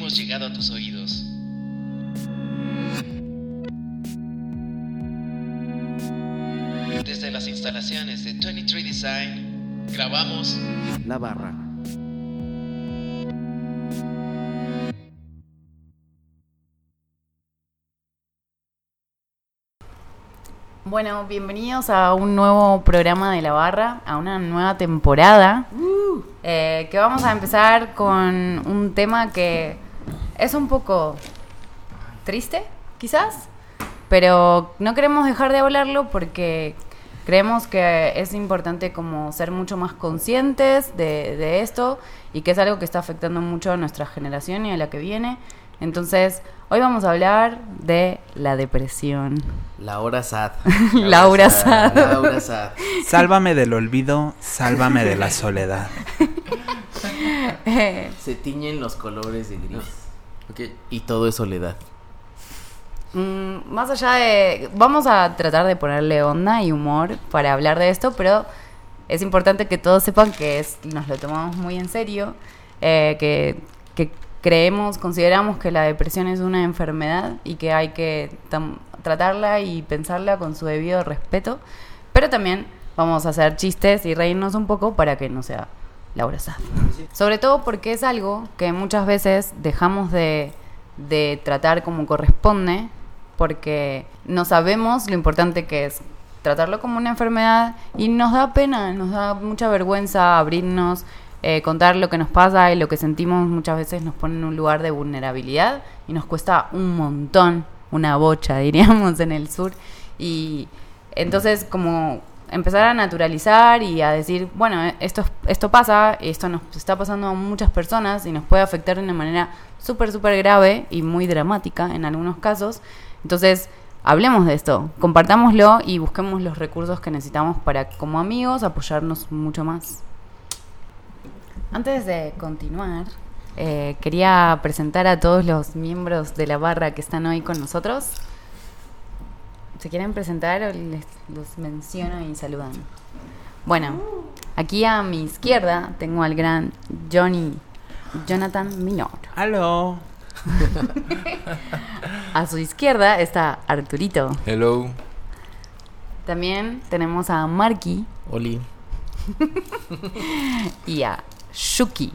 hemos llegado a tus oídos. Desde las instalaciones de 23 Design, grabamos La barra. Bueno, bienvenidos a un nuevo programa de La Barra, a una nueva temporada, eh, que vamos a empezar con un tema que es un poco triste, quizás, pero no queremos dejar de hablarlo porque creemos que es importante como ser mucho más conscientes de, de esto y que es algo que está afectando mucho a nuestra generación y a la que viene. Entonces, hoy vamos a hablar de la depresión. Laura Sad. Laura Sad. Laura Sad. Sálvame del olvido, sálvame de la soledad. Se tiñen los colores de gris. Y todo es soledad. Mm, más allá de... Vamos a tratar de ponerle onda y humor para hablar de esto, pero es importante que todos sepan que es, nos lo tomamos muy en serio, eh, que, que creemos, consideramos que la depresión es una enfermedad y que hay que tratarla y pensarla con su debido respeto, pero también vamos a hacer chistes y reírnos un poco para que no sea Laura. Sobre todo porque es algo que muchas veces dejamos de, de tratar como corresponde, porque no sabemos lo importante que es tratarlo como una enfermedad y nos da pena, nos da mucha vergüenza abrirnos, eh, contar lo que nos pasa y lo que sentimos muchas veces nos pone en un lugar de vulnerabilidad y nos cuesta un montón, una bocha diríamos en el sur. Y entonces como empezar a naturalizar y a decir, bueno, eh, esto, esto pasa, esto nos está pasando a muchas personas y nos puede afectar de una manera súper, súper grave y muy dramática en algunos casos. Entonces, hablemos de esto, compartámoslo y busquemos los recursos que necesitamos para, como amigos, apoyarnos mucho más. Antes de continuar, eh, quería presentar a todos los miembros de la barra que están hoy con nosotros. ¿Se quieren presentar o les los menciono y saludan? Bueno, aquí a mi izquierda tengo al gran Johnny Jonathan Minor. Aló. A su izquierda está Arturito. Hello. También tenemos a Marky Oli. y a Shuki.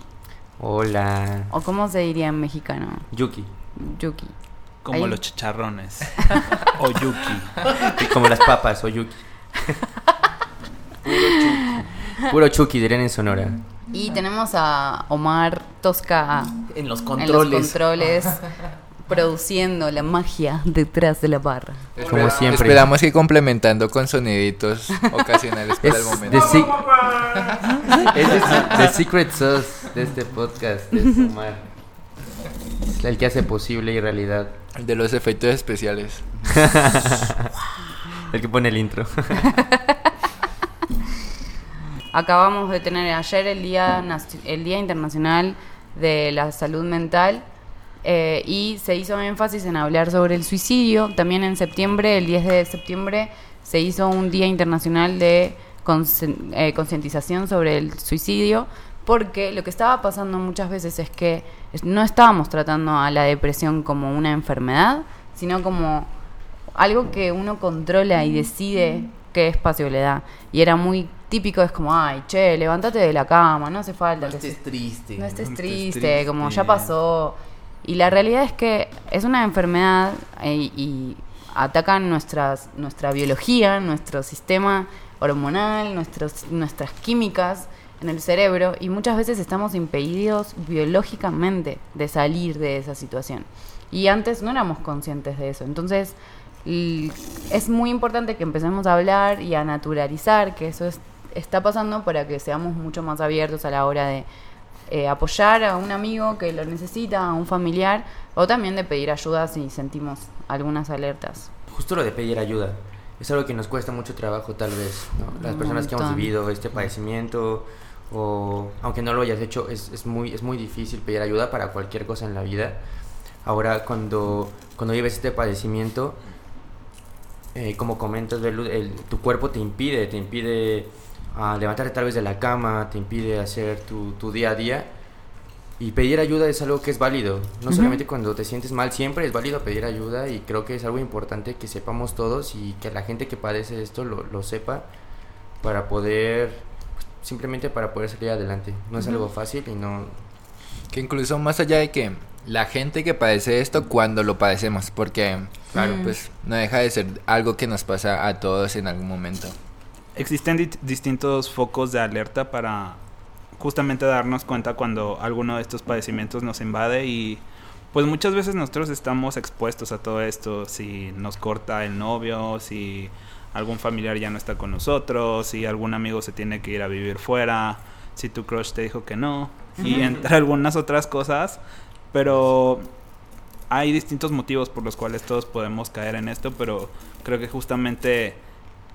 Hola. ¿O cómo se diría en mexicano? Yuki. Yuki. Como Ahí. los chicharrones. o yuki. Y Como las papas o Yuki. Puro Chucky, dirían en Sonora. Y tenemos a Omar Tosca En los en controles. los controles, produciendo la magia detrás de la barra. Como siempre. Esperamos que complementando con soniditos ocasionales para el Es momento. the, es the the secret sauce de este podcast. Es Omar. Es el que hace posible y realidad. El de los efectos especiales. El que pone el intro. Acabamos de tener ayer el Día, Naci- el día Internacional de la Salud Mental eh, y se hizo énfasis en hablar sobre el suicidio. También en septiembre, el 10 de septiembre, se hizo un Día Internacional de eh, concientización sobre el suicidio porque lo que estaba pasando muchas veces es que no estábamos tratando a la depresión como una enfermedad, sino como algo que uno controla y decide qué espacio le da. Y era muy típico, es como, ay, che, levántate de la cama, no hace falta No que estés se- triste. no estés estés triste, triste. como ya pasó. Y la realidad es que es una enfermedad eh, y atacan nuestras, nuestra biología, nuestro sistema hormonal, nuestros, nuestras químicas en el cerebro y muchas veces estamos impedidos biológicamente de salir de esa situación. Y antes no éramos conscientes de eso. Entonces, es muy importante que empecemos a hablar y a naturalizar que eso es- está pasando para que seamos mucho más abiertos a la hora de eh, apoyar a un amigo que lo necesita, a un familiar, o también de pedir ayuda si sentimos algunas alertas. Justo lo de pedir ayuda. Es algo que nos cuesta mucho trabajo tal vez. ¿no? Las personas que hemos vivido este padecimiento o aunque no lo hayas hecho es, es muy, es muy difícil pedir ayuda para cualquier cosa en la vida. Ahora cuando, cuando vives este padecimiento, eh, como comentas, Belu, el- tu cuerpo te impide, te impide ah, levantarte tal vez de la cama, te impide hacer tu, tu día a día. y pedir ayuda es algo que es válido. No solamente cuando te sientes mal, siempre es válido pedir ayuda y creo que es algo importante que sepamos todos y que la gente que padece esto lo, lo sepa para poder, simplemente para poder salir adelante. No es algo fácil y no... Que incluso más allá de que la gente que padece esto cuando lo padecemos, porque claro, pues no deja de ser algo que nos pasa a todos en algún momento. Existen di- distintos focos de alerta para justamente darnos cuenta cuando alguno de estos padecimientos nos invade y pues muchas veces nosotros estamos expuestos a todo esto, si nos corta el novio, si algún familiar ya no está con nosotros, si algún amigo se tiene que ir a vivir fuera, si tu crush te dijo que no, y entre algunas otras cosas, pero hay distintos motivos por los cuales todos podemos caer en esto, pero creo que justamente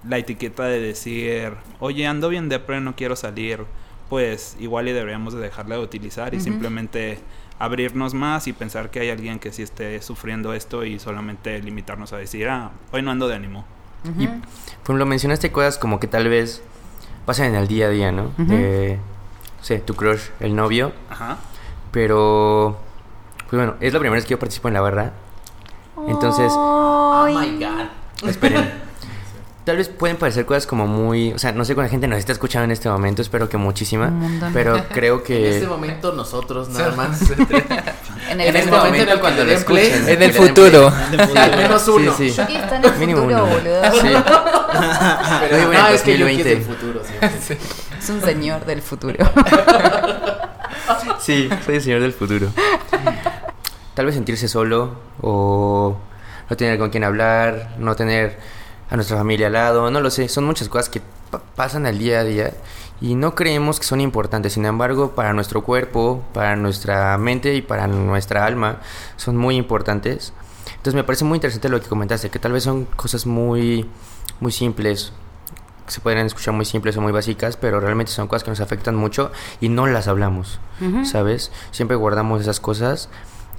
la etiqueta de decir, oye, ando bien depre, no quiero salir, pues igual y deberíamos de dejarla de utilizar y simplemente abrirnos más y pensar que hay alguien que sí esté sufriendo esto y solamente limitarnos a decir, ah, hoy no ando de ánimo. Y, por ejemplo, mencionaste cosas como que tal vez pasan en el día a día, ¿no? Ujú. De, no sé, tu crush, el novio, Ajá. pero... Pues bueno, es la primera vez que yo participo en la barra. Entonces, Oh my god. esperen. Tal vez pueden parecer cosas como muy... O sea, no sé cuánta gente nos está escuchando en este momento, espero que muchísima. Pero creo que... En este momento nosotros nada más. En En el este futuro. momento en el cuando lo escuchen. En el futuro. al menos uno. Sí, sí. Chucky está en el Mínimo futuro, uno. boludo. Sí. Pero no, bueno, es que yo 2020. quiero el futuro. Es un señor del futuro. Sí, soy el señor del futuro. Tal vez sentirse solo o no tener con quién hablar, no tener a nuestra familia al lado, no lo sé. Son muchas cosas que pa- pasan al día a día y no creemos que son importantes. Sin embargo, para nuestro cuerpo, para nuestra mente y para nuestra alma son muy importantes. Entonces me parece muy interesante lo que comentaste, que tal vez son cosas muy, muy simples, que se pueden escuchar muy simples o muy básicas, pero realmente son cosas que nos afectan mucho y no las hablamos. ¿sabes? Siempre guardamos esas cosas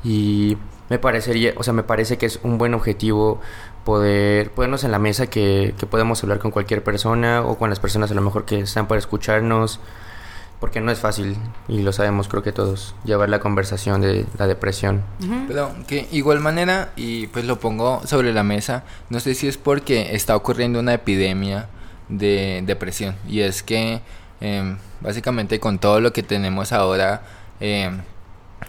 y me parecería, o sea, me parece que es un buen objetivo poder ponernos en la mesa que, que podemos hablar con cualquier persona o con las personas a lo mejor que están para escucharnos, porque no es fácil y lo sabemos creo que todos, llevar la conversación de la depresión. Pero que igual manera, y pues lo pongo sobre la mesa, no sé si es porque está ocurriendo una epidemia de depresión. Y es que em, básicamente con todo lo que tenemos ahora, em,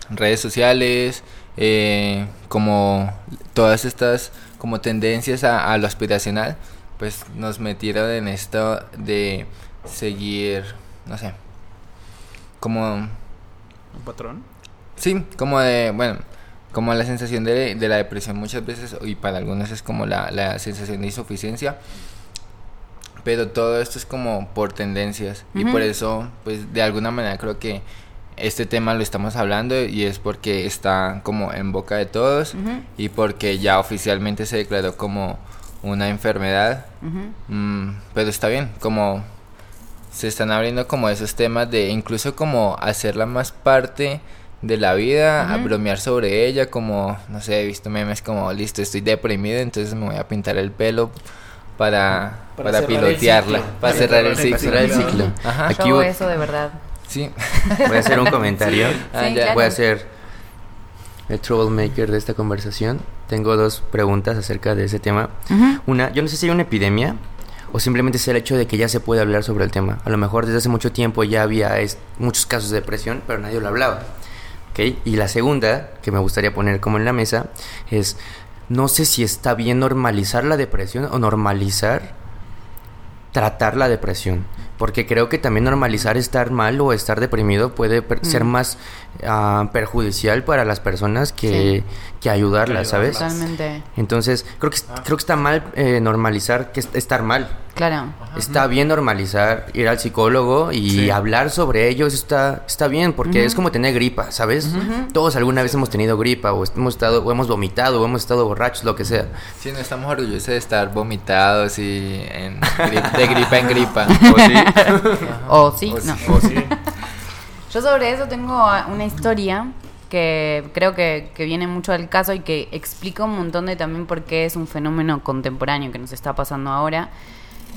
redes sociales, eh, como todas estas como tendencias a, a lo aspiracional, pues nos metieron en esto de seguir, no sé, como ¿Un patrón? Sí, como de, bueno, como la sensación de, de la depresión muchas veces, y para algunos es como la, la sensación de insuficiencia, pero todo esto es como por tendencias, y por eso, pues de alguna manera creo que este tema lo estamos hablando y es porque está como en boca de todos y porque ya oficialmente se declaró como una enfermedad. Mm, pero está bien, como se están abriendo como esos temas de incluso como hacerla más parte de la vida, a bromear sobre ella, como, no sé, he visto memes como, listo, estoy deprimido, entonces me voy a pintar el pelo para, Para pilotearla, para cerrar el ciclo. cerrar el ciclo. Ajá. Aquí Yo voy- eso de verdad. Sí. Voy a hacer un comentario. Ah, Sí, ya. claro. Voy a ser el troublemaker de esta conversación. Tengo dos preguntas acerca de ese tema. Una, yo no sé si hay una epidemia o simplemente es el hecho de que ya se puede hablar sobre el tema. A lo mejor desde hace mucho tiempo ya había muchos casos de depresión, pero nadie lo hablaba. ¿Ok? Y la segunda, que me gustaría poner como en la mesa, es, no sé si está bien normalizar la depresión o normalizar tratar la depresión. Porque creo que también normalizar estar mal o estar deprimido puede per- ser más ah, perjudicial para las personas que, que ayudarlas, ¿sabes? Totalmente. Entonces, creo que, creo que está mal eh, normalizar que es- estar mal. Claro. Está bien normalizar ir al psicólogo y Sí. hablar sobre ello, eso está, está bien, porque es como tener gripa, ¿sabes? Todos alguna vez hemos tenido gripa, o hemos estado, o hemos vomitado, o hemos estado borrachos, lo que sea. Sí, no estamos orgullosos de estar vomitados y en gri- de gripa en gripa. O sí, O no. sí. O sí. Yo sobre eso tengo una historia que creo que, que viene mucho al caso y que explica un montón de también por qué es un fenómeno contemporáneo que nos está pasando ahora.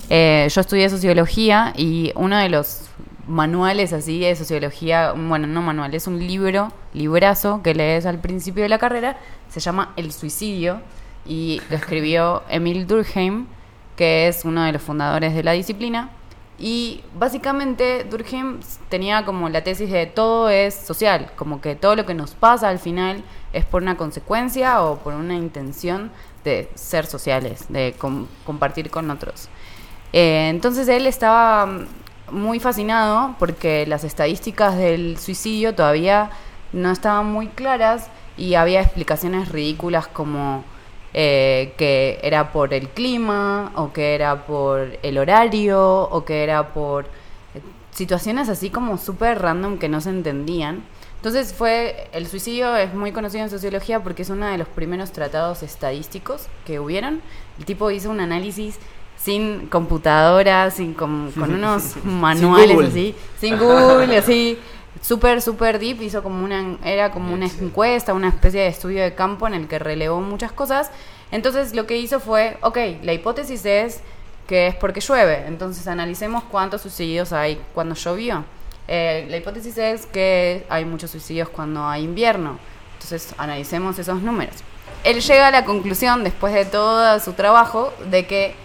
Eh, yo estudié sociología y uno de los manuales así de sociología, bueno, no manual, es un libro, librazo que lees al principio de la carrera, se llama El suicidio y lo escribió Emil Durkheim, que es uno de los fundadores de la disciplina. Y básicamente Durkheim tenía como la tesis de todo es social, como que todo lo que nos pasa al final es por una consecuencia o por una intención de ser sociales, de com- compartir con otros. Eh, entonces él estaba mm, muy fascinado porque las estadísticas del suicidio todavía no estaban muy claras y había explicaciones ridículas como eh, que era por el clima o que era por el horario o que era por eh, situaciones así como súper random que no se entendían. Entonces fue, el suicidio es muy conocido en sociología porque es uno de los primeros tratados estadísticos que hubieron. El tipo hizo un análisis sin computadora, sin con, con unos manuales así, sin Google, así, súper, súper deep, hizo como una, era como una encuesta, una especie de estudio de campo en el que relevó muchas cosas. Entonces lo que hizo fue, ok, la hipótesis es que es porque llueve, entonces analicemos cuántos suicidios hay cuando llovió. Eh, la hipótesis es que hay muchos suicidios cuando hay invierno, entonces analicemos esos números. Él llega a la conclusión, después de todo su trabajo, de que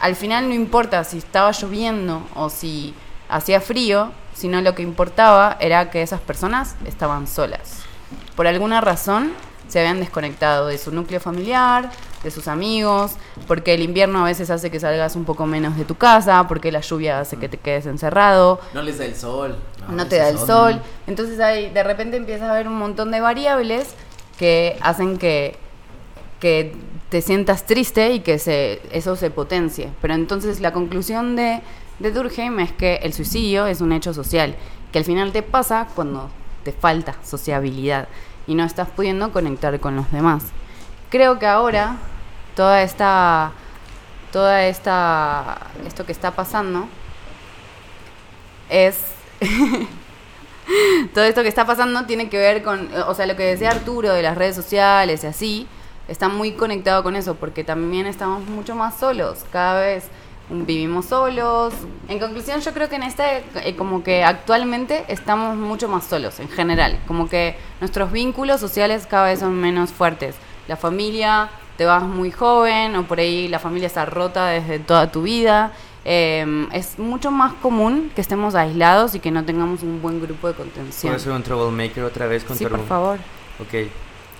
al final no importa si estaba lloviendo o si hacía frío, sino lo que importaba era que esas personas estaban solas. Por alguna razón se habían desconectado de su núcleo familiar, de sus amigos, porque el invierno a veces hace que salgas un poco menos de tu casa, porque la lluvia hace que te quedes encerrado, No les da el sol. no te da el sol. Entonces hay, de repente empieza a haber un montón de variables que hacen que, que te sientas triste y que se, eso se potencie. Pero entonces la conclusión de, de Durkheim es que el suicidio es un hecho social, que al final te pasa cuando te falta sociabilidad y no estás pudiendo conectar con los demás. Creo que ahora toda esta toda esta esto que está pasando es todo esto que está pasando tiene que ver con, o sea, lo que decía Arturo de las redes sociales y así, está muy conectado con eso, porque también estamos mucho más solos, cada vez vivimos solos. En conclusión, yo creo que en este, eh, como que actualmente estamos mucho más solos en general, como que nuestros vínculos sociales cada vez son menos fuertes. La familia, te vas muy joven, o por ahí la familia está rota desde toda tu vida. Eh, es mucho más común que estemos aislados y que no tengamos un buen grupo de contención. ¿Puedo ser un troublemaker otra vez con Sí, por favor. Ok.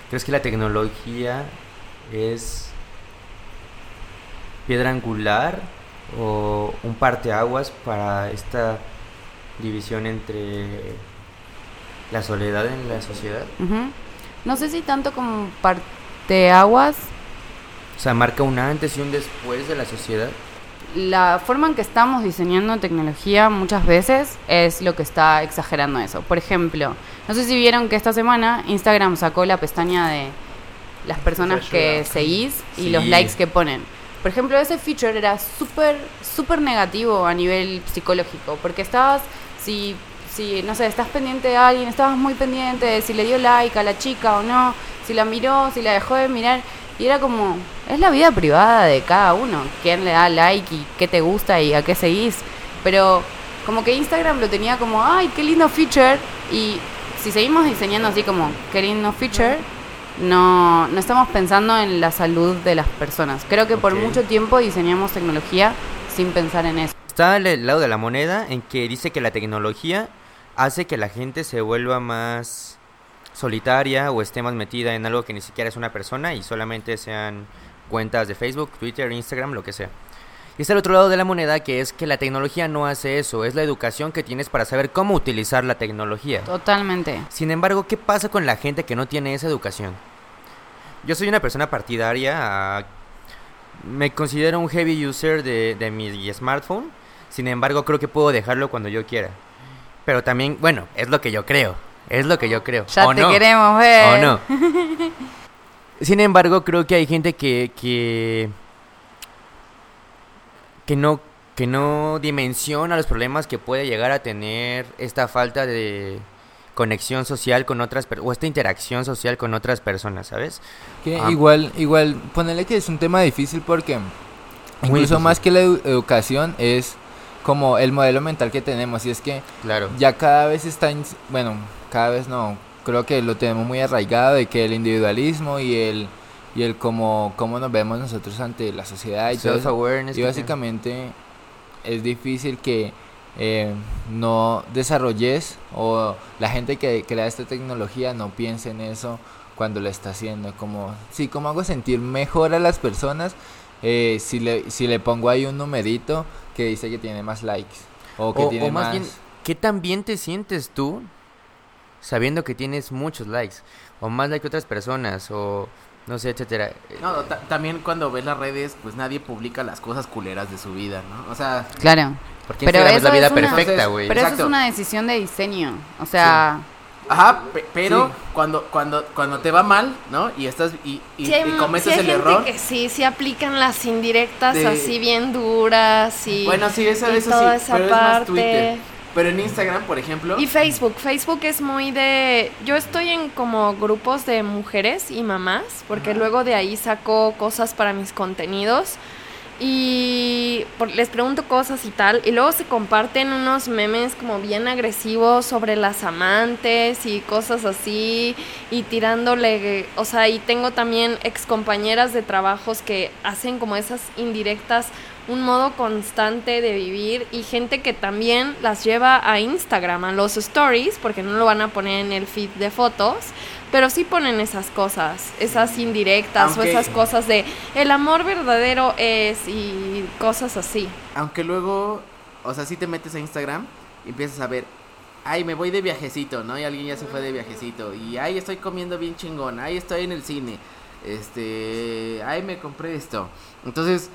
¿Crees que la tecnología es piedra angular o un parteaguas para esta división entre la soledad en la sociedad? No sé si tanto como parteaguas, O sea, marca un antes y un después de la sociedad. la forma en que estamos diseñando tecnología muchas veces es lo que está exagerando eso. Por ejemplo, no sé si vieron que esta semana Instagram sacó la pestaña de las personas que seguís y Sí. los likes que ponen. Por ejemplo, ese feature era súper, súper negativo a nivel psicológico, porque estabas, si, si, no sé, estás pendiente de alguien, estabas muy pendiente de si le dio like a la chica o no, si la miró, si la dejó de mirar, y era como, es la vida privada de cada uno, quién le da like y qué te gusta y a qué seguís, pero como que Instagram lo tenía como, ay, qué lindo feature, y si seguimos diseñando así como, qué lindo feature, no, no estamos pensando en la salud de las personas. Creo que por mucho tiempo diseñamos tecnología sin pensar en eso. Está el lado de la moneda en que dice que la tecnología hace que la gente se vuelva más solitaria o esté más metida en algo que ni siquiera es una persona y solamente sean cuentas de Facebook, Twitter, Instagram, lo que sea. Y está el otro lado de la moneda que es que la tecnología no hace eso, es la educación que tienes para saber cómo utilizar la tecnología. Totalmente. Sin embargo, ¿qué pasa con la gente que no tiene esa educación? Yo soy una persona partidaria, a- me considero un heavy user de, de mi smartphone, sin embargo creo que puedo dejarlo cuando yo quiera. Pero también, bueno, es lo que yo creo, es lo que yo creo. Ya ¿O te no? queremos ver. ¿O no? Sin embargo, creo que hay gente que, que, que no que no dimensiona los problemas que puede llegar a tener esta falta de conexión social con otras per- o esta interacción social con otras personas, ¿sabes? Que Ah. igual, igual, ponerle que es un tema difícil porque incluso más que la edu- educación es como el modelo mental que tenemos. Y es que Claro. ya cada vez está, bueno, cada vez no, creo que lo tenemos muy arraigado de que el individualismo y el y el cómo, cómo nos vemos nosotros ante la sociedad y todo eso. Self-awareness. Y que básicamente es difícil que eh, no desarrolles o la gente que crea esta tecnología no piense en eso cuando lo está haciendo. Como, sí, ¿cómo hago sentir mejor a las personas eh, si, le, si le pongo ahí un numerito que dice que tiene más likes? O que O, tiene o más más... bien, ¿qué tan bien te sientes tú sabiendo que tienes muchos likes? O más likes que otras personas, o no sé, etcétera. No, ta- también cuando ves las redes, pues nadie publica las cosas culeras de su vida, ¿no? O sea, Claro. Porque Pero Instagram es la eso vida es una- perfecta, güey. Pero eso es una decisión de diseño. O sea, ajá, pe- pero Sí. cuando cuando cuando te va mal, ¿no? Y estás y, y- Sí hay, y cometes sí hay el gente error. que sí, sí aplican las indirectas De- así bien duras y, Bueno, sí, eso, y eso toda sí, esa pero es más parte. Twitter. Pero en Instagram, por ejemplo, Y Facebook, Facebook es muy de... Yo estoy en como grupos de mujeres y mamás, porque luego de ahí saco cosas para mis contenidos y por- les pregunto cosas y tal, y luego se comparten unos memes como bien agresivos sobre las amantes y cosas así, y tirándole, o sea, y tengo también excompañeras de trabajos que hacen como esas indirectas un modo constante de vivir y gente que también las lleva a Instagram, a los stories, porque no lo van a poner en el feed de fotos, pero sí ponen esas cosas, esas indirectas Aunque- o esas cosas de el amor verdadero es y cosas así. aunque luego, o sea, si te metes a Instagram y empiezas a ver, ay, me voy de viajecito, ¿no? Y alguien ya se fue de viajecito. Y ay, estoy comiendo bien chingón, ay, estoy en el cine. Este, ay, me compré esto. Entonces,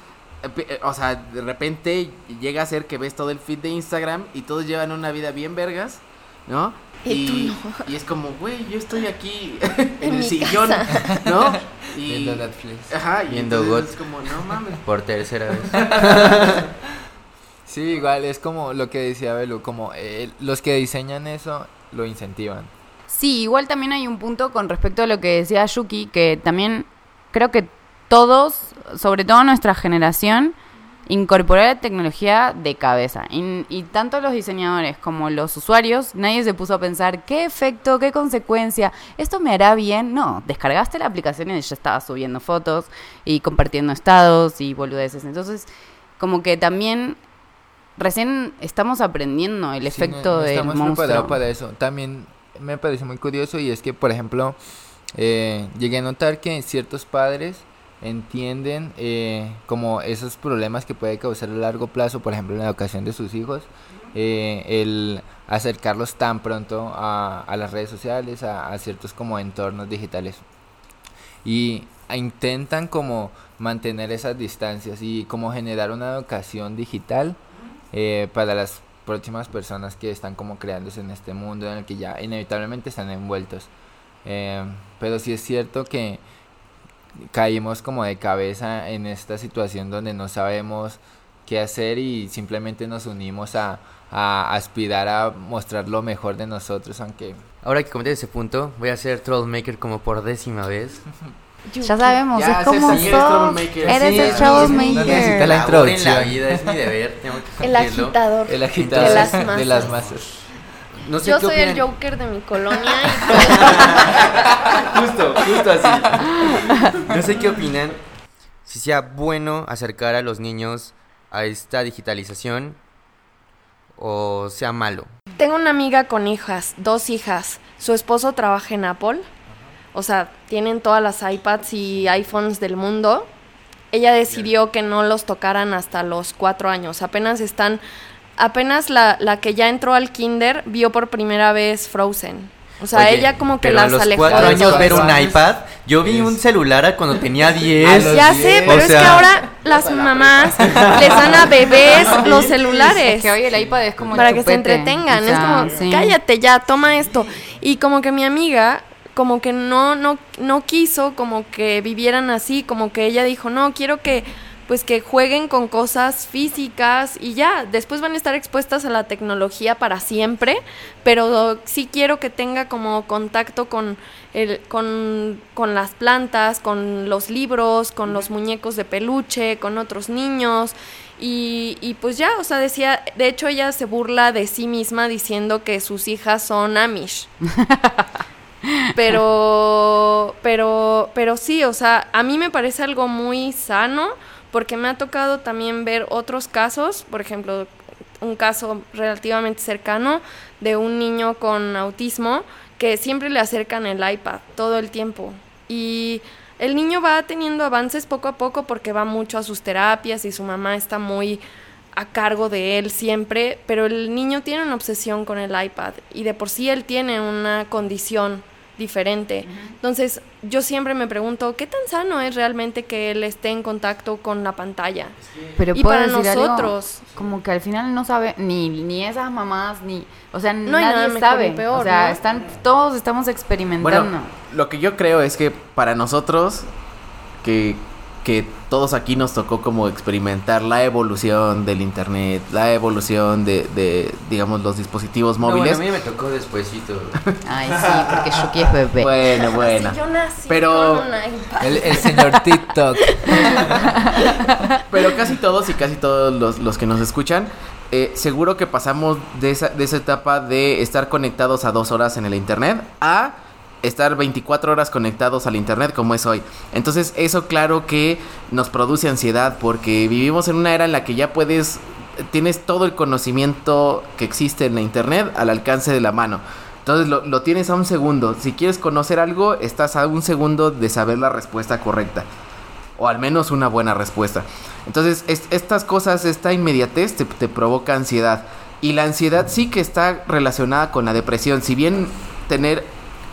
o sea, de repente llega a ser que ves todo el feed de Instagram y todos llevan una vida bien vergas, ¿no? Y tú y es como, güey, yo estoy aquí en, En el sillón, casa. ¿no? Y, Viendo Netflix. Ajá, y Viendo God. es como, no mames. Por tercera vez. Sí, igual es como lo que decía Belu, como eh, los que diseñan eso lo incentivan. Sí, igual también hay un punto con respecto a lo que decía Yuki, que también creo que todos, sobre todo nuestra generación, incorporó la tecnología de cabeza. Y, y tanto los diseñadores como los usuarios, nadie se puso a pensar qué efecto, qué consecuencia, esto me hará bien. No, descargaste la aplicación y ya estabas subiendo fotos y compartiendo estados y boludeces. Entonces, como que también recién estamos aprendiendo el Sí, no- efecto no del estamos monstruo. preparados para eso. También me parece muy curioso y es que, por ejemplo, eh, llegué a notar que ciertos padres entienden eh, como esos problemas que puede causar a largo plazo, por ejemplo, en la educación de sus hijos, eh, el acercarlos tan pronto a, a las redes sociales, a, a ciertos como entornos digitales. Y intentan como mantener esas distancias y como generar una educación digital eh, para las próximas personas que están como creándose en este mundo en el que ya inevitablemente están envueltos. Eh, pero sí es cierto que caímos como de cabeza en esta situación donde no sabemos qué hacer y simplemente nos unimos a, a aspirar a mostrar lo mejor de nosotros, aunque Ahora que comenté ese punto, voy a ser Trollmaker como por décima vez. Ya sabemos, Ya, es como eres sos. troublemaker. Eres Sí, el troublemaker. no la Labor en la introducción. vida, es mi deber, tengo que El agitador. el agitador De las de las masas. No sé Yo qué soy el. Joker de mi colonia Justo, justo así. No sé qué opinan. Si sea bueno acercar a los niños a esta digitalización o sea malo. tengo una amiga con hijas, dos hijas. Su esposo trabaja en Apple. O sea, tienen todas las iPads y iPhones del mundo. Ella decidió que no los tocaran hasta los cuatro años. Apenas están, apenas la, la que ya entró al kinder vio por primera vez Frozen. O sea, Oye, ella como que pero las a los alejó. cuatro de años ver un iPad. Yo vi un celular cuando tenía 10. los Ya diez. sé, pero O es que ahora las mamás les dan a bebés los celulares. Es que hoy el iPad es como el para que se entretengan. Es como, sí. cállate ya, toma esto. Y como que mi amiga, como que no, no, no quiso como que vivieran así, como que ella dijo, no, quiero que pues que jueguen con cosas físicas y ya, después van a estar expuestas a la tecnología para siempre, pero sí quiero que tenga como contacto con el, con, con las plantas, con los libros, con los muñecos de peluche, con otros niños Y, y pues ya, o sea, decía, de hecho ella se burla de sí misma diciendo que sus hijas son Amish. pero, pero, pero sí, o sea, a mí me parece algo muy sano porque me ha tocado también ver otros casos, por ejemplo, un caso relativamente cercano de un niño con autismo que siempre le acercan el iPad todo el tiempo. Y el niño va teniendo avances poco a poco porque va mucho a sus terapias y su mamá está muy a cargo de él siempre, pero el niño tiene una obsesión con el iPad y de por sí él tiene una condición diferente. Entonces, yo siempre me pregunto, ¿qué tan sano es realmente que él esté en contacto con la pantalla? Pero Y para decir algo, nosotros- como que al final no sabe ni, ni esas mamás ni, o sea, No hay nada nadie mejor sabe. peor, o sea, ¿no? están todos estamos experimentando. Bueno, lo que yo creo es que para nosotros, que, que todos aquí nos tocó como experimentar la evolución del internet, la evolución de, de digamos, los dispositivos No, bueno, móviles. a mí me tocó despuésito. Ay, sí, porque Shuki es bebé. Bueno, bueno. Yo nací Pero- con un iPad. El, el señor TikTok. Pero casi todos y casi todos los, los que nos escuchan, eh, seguro que pasamos de esa, de esa etapa de estar conectados a dos horas en el internet a estar 24 horas conectados al internet como es hoy. Entonces eso claro que nos produce ansiedad porque vivimos en una era en la que ya puedes, tienes todo el conocimiento que existe en la internet al alcance de la mano. Entonces lo, lo tienes a un segundo. Si quieres conocer algo, estás a un segundo de saber la respuesta correcta o al menos una buena respuesta. Entonces, es- estas cosas, esta inmediatez te, te provoca ansiedad. Y la ansiedad sí que está relacionada con la depresión. Si bien tener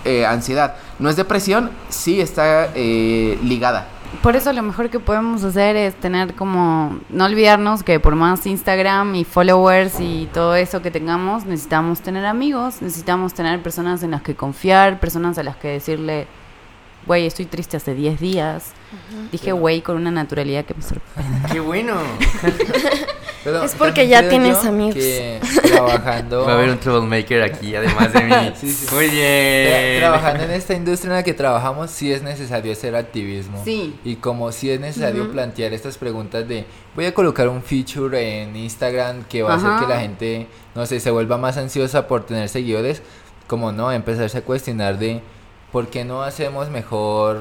eh, ansiedad no es depresión, sí está eh, ligada. Por eso lo mejor que podemos hacer es tener como, no olvidarnos que por más Instagram y followers y todo eso que tengamos, necesitamos tener amigos, necesitamos tener personas en las que confiar, personas a las que decirle, güey, estoy triste hace 10 días. Dije güey con una naturalidad que me sorprende. ¡Qué bueno! Pero Es porque ya tienes amigos. que trabajando, Va a haber un troublemaker aquí, además de mí. Sí, sí. Muy bien. trabajando en esta industria en la que trabajamos, sí es necesario hacer activismo. Sí. Y como sí es necesario plantear estas preguntas de, voy a colocar un feature en Instagram que va a hacer que la gente, no sé, se vuelva más ansiosa por tener seguidores, como no, empezarse a cuestionar de, ¿por qué no hacemos mejor,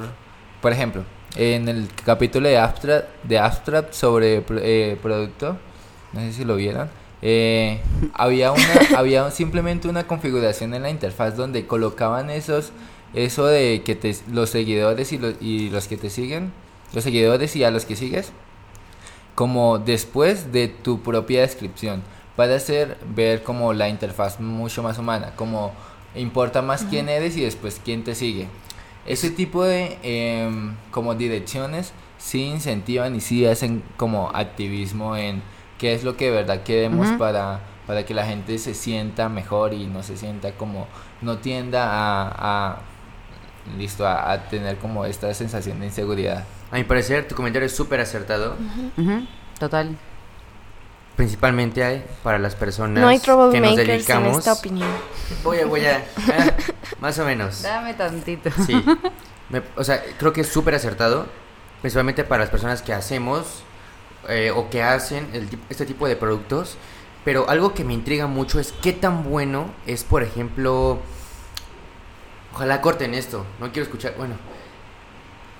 por ejemplo, en el capítulo de Abstract, de Abstract sobre pro- eh, producto, no sé si lo vieron, eh, había una había simplemente una configuración en la interfaz donde colocaban esos eso de que te, los seguidores y los, y los que te siguen los seguidores y a los que sigues como después de tu propia descripción. Para hacer ver como la interfaz mucho más humana como importa más quién eres y después quién te sigue. Ese tipo de em, como direcciones sí incentivan y sí hacen como activismo en qué es lo que de verdad queremos Ujú. para, para que la gente se sienta mejor y no se sienta como, no tienda a, a listo, a, a tener como esta sensación de inseguridad. A mi parecer, tu comentario es súper acertado. Ujú, Total. Principalmente hay para las personas No hay que nos troublemakers en dedicamos. esta opinión. Voy a, voy a. ah, más o menos. Dame tantito. Sí. Me- o sea, creo que es súper acertado. Principalmente para las personas que hacemos eh, o que hacen el este tipo de productos. Pero algo que me intriga mucho es qué tan bueno es, por ejemplo. Ojalá corten esto. No quiero escuchar. Bueno.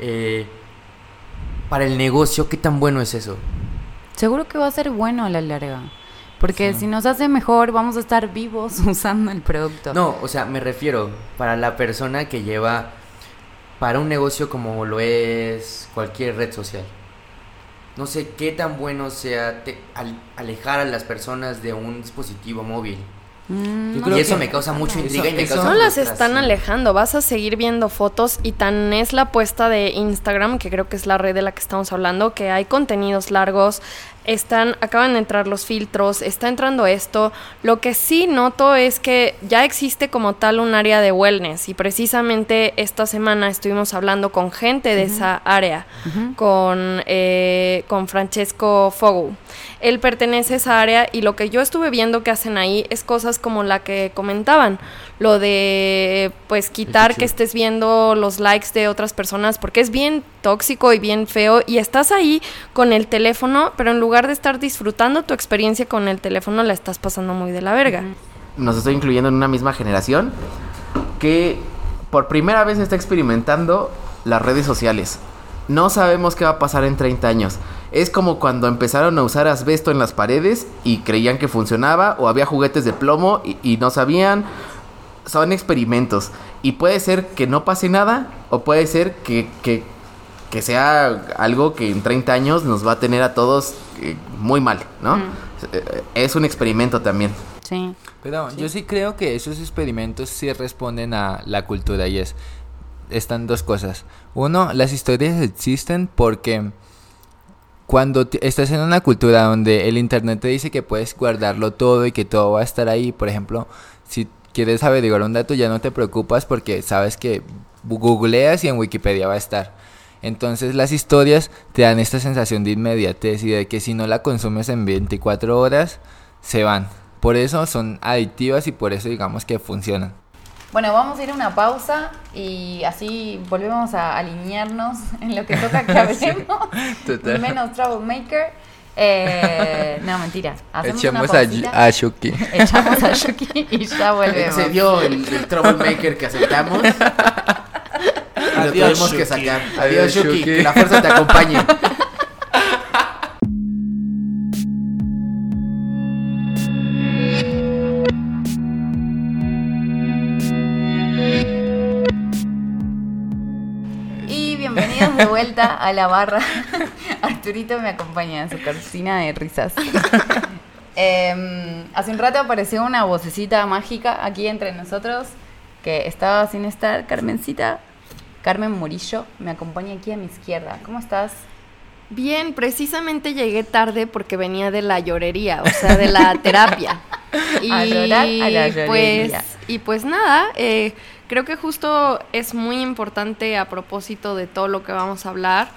Eh, para el negocio, ¿qué tan bueno es eso? Seguro que va a ser bueno a la larga. Porque si nos hace mejor, vamos a estar vivos usando el producto. No, o sea, me refiero para la persona que lleva para un negocio como lo es cualquier red social. No sé qué tan bueno sea te- al- alejar a las personas de un dispositivo móvil. Mm, y eso me causa mucho eso- intriga y me causa No las están alejando, vas a seguir viendo fotos y tan es la apuesta de Instagram, que creo que es la red de la que estamos hablando, que hay contenidos largos, están, acaban de entrar los filtros, está entrando esto. Lo que sí noto es que ya existe como tal un área de wellness y precisamente esta semana estuvimos hablando con gente de esa área, con, eh, con Francesco Fogu. Él pertenece a esa área y lo que yo estuve viendo que hacen ahí es cosas como la que comentaban. Lo de pues quitar que estés viendo los likes de otras personas porque es bien tóxico y bien feo y estás ahí con el teléfono, pero en lugar de estar disfrutando tu experiencia con el teléfono la estás pasando muy de la verga. nos estoy incluyendo en una misma generación que por primera vez está experimentando las redes sociales. No sabemos qué va a pasar en 30 años. Es como cuando empezaron a usar asbesto en las paredes y creían que funcionaba, o había juguetes de plomo y, y no sabían. Son experimentos. Y puede ser que no pase nada, o puede ser que, que, que sea algo que en 30 años nos va a tener a todos eh, muy mal, ¿no? Mm. Eh, Es un experimento también. Sí. Pero yo sí creo que esos experimentos sí responden a la cultura y es están dos cosas. Uno, las historias existen porque cuando estás en una cultura donde el internet te dice que puedes guardarlo todo y que todo va a estar ahí, por ejemplo, si quieres averiguar un dato ya no te preocupas porque sabes que googleas y en Wikipedia va a estar. Entonces las historias te dan esta sensación de inmediatez y de que si no la consumes en 24 horas, se van. Por eso son adictivas y por eso digamos que funcionan. Bueno, vamos a ir a una pausa y así volvemos a alinearnos en lo que toca que hablemos. Total. Menos Troublemaker. Eh, no, mentira. Hacemos Echamos una a, a Shuki. echamos a Yuki y ya volvemos. Se dio el, el troublemaker que aceptamos. Y lo Adiós, tuvimos que Shuki. sacar. Adiós, Adiós, Shuki. Shuki. Que la fuerza te acompañe. Y bienvenidos de vuelta a la barra. Arturito me acompaña en su cortina de risas. Em, hace un rato apareció una vocecita mágica aquí entre nosotros que estaba sin estar. Carmencita, Carmen Murillo, me acompaña aquí a mi izquierda. ¿Cómo estás? Bien, precisamente llegué tarde porque venía de la llorería, o sea, de la terapia. Y A llorar a la llorería. pues, y pues nada, eh, creo que justo es muy importante a propósito de todo lo que vamos a hablar,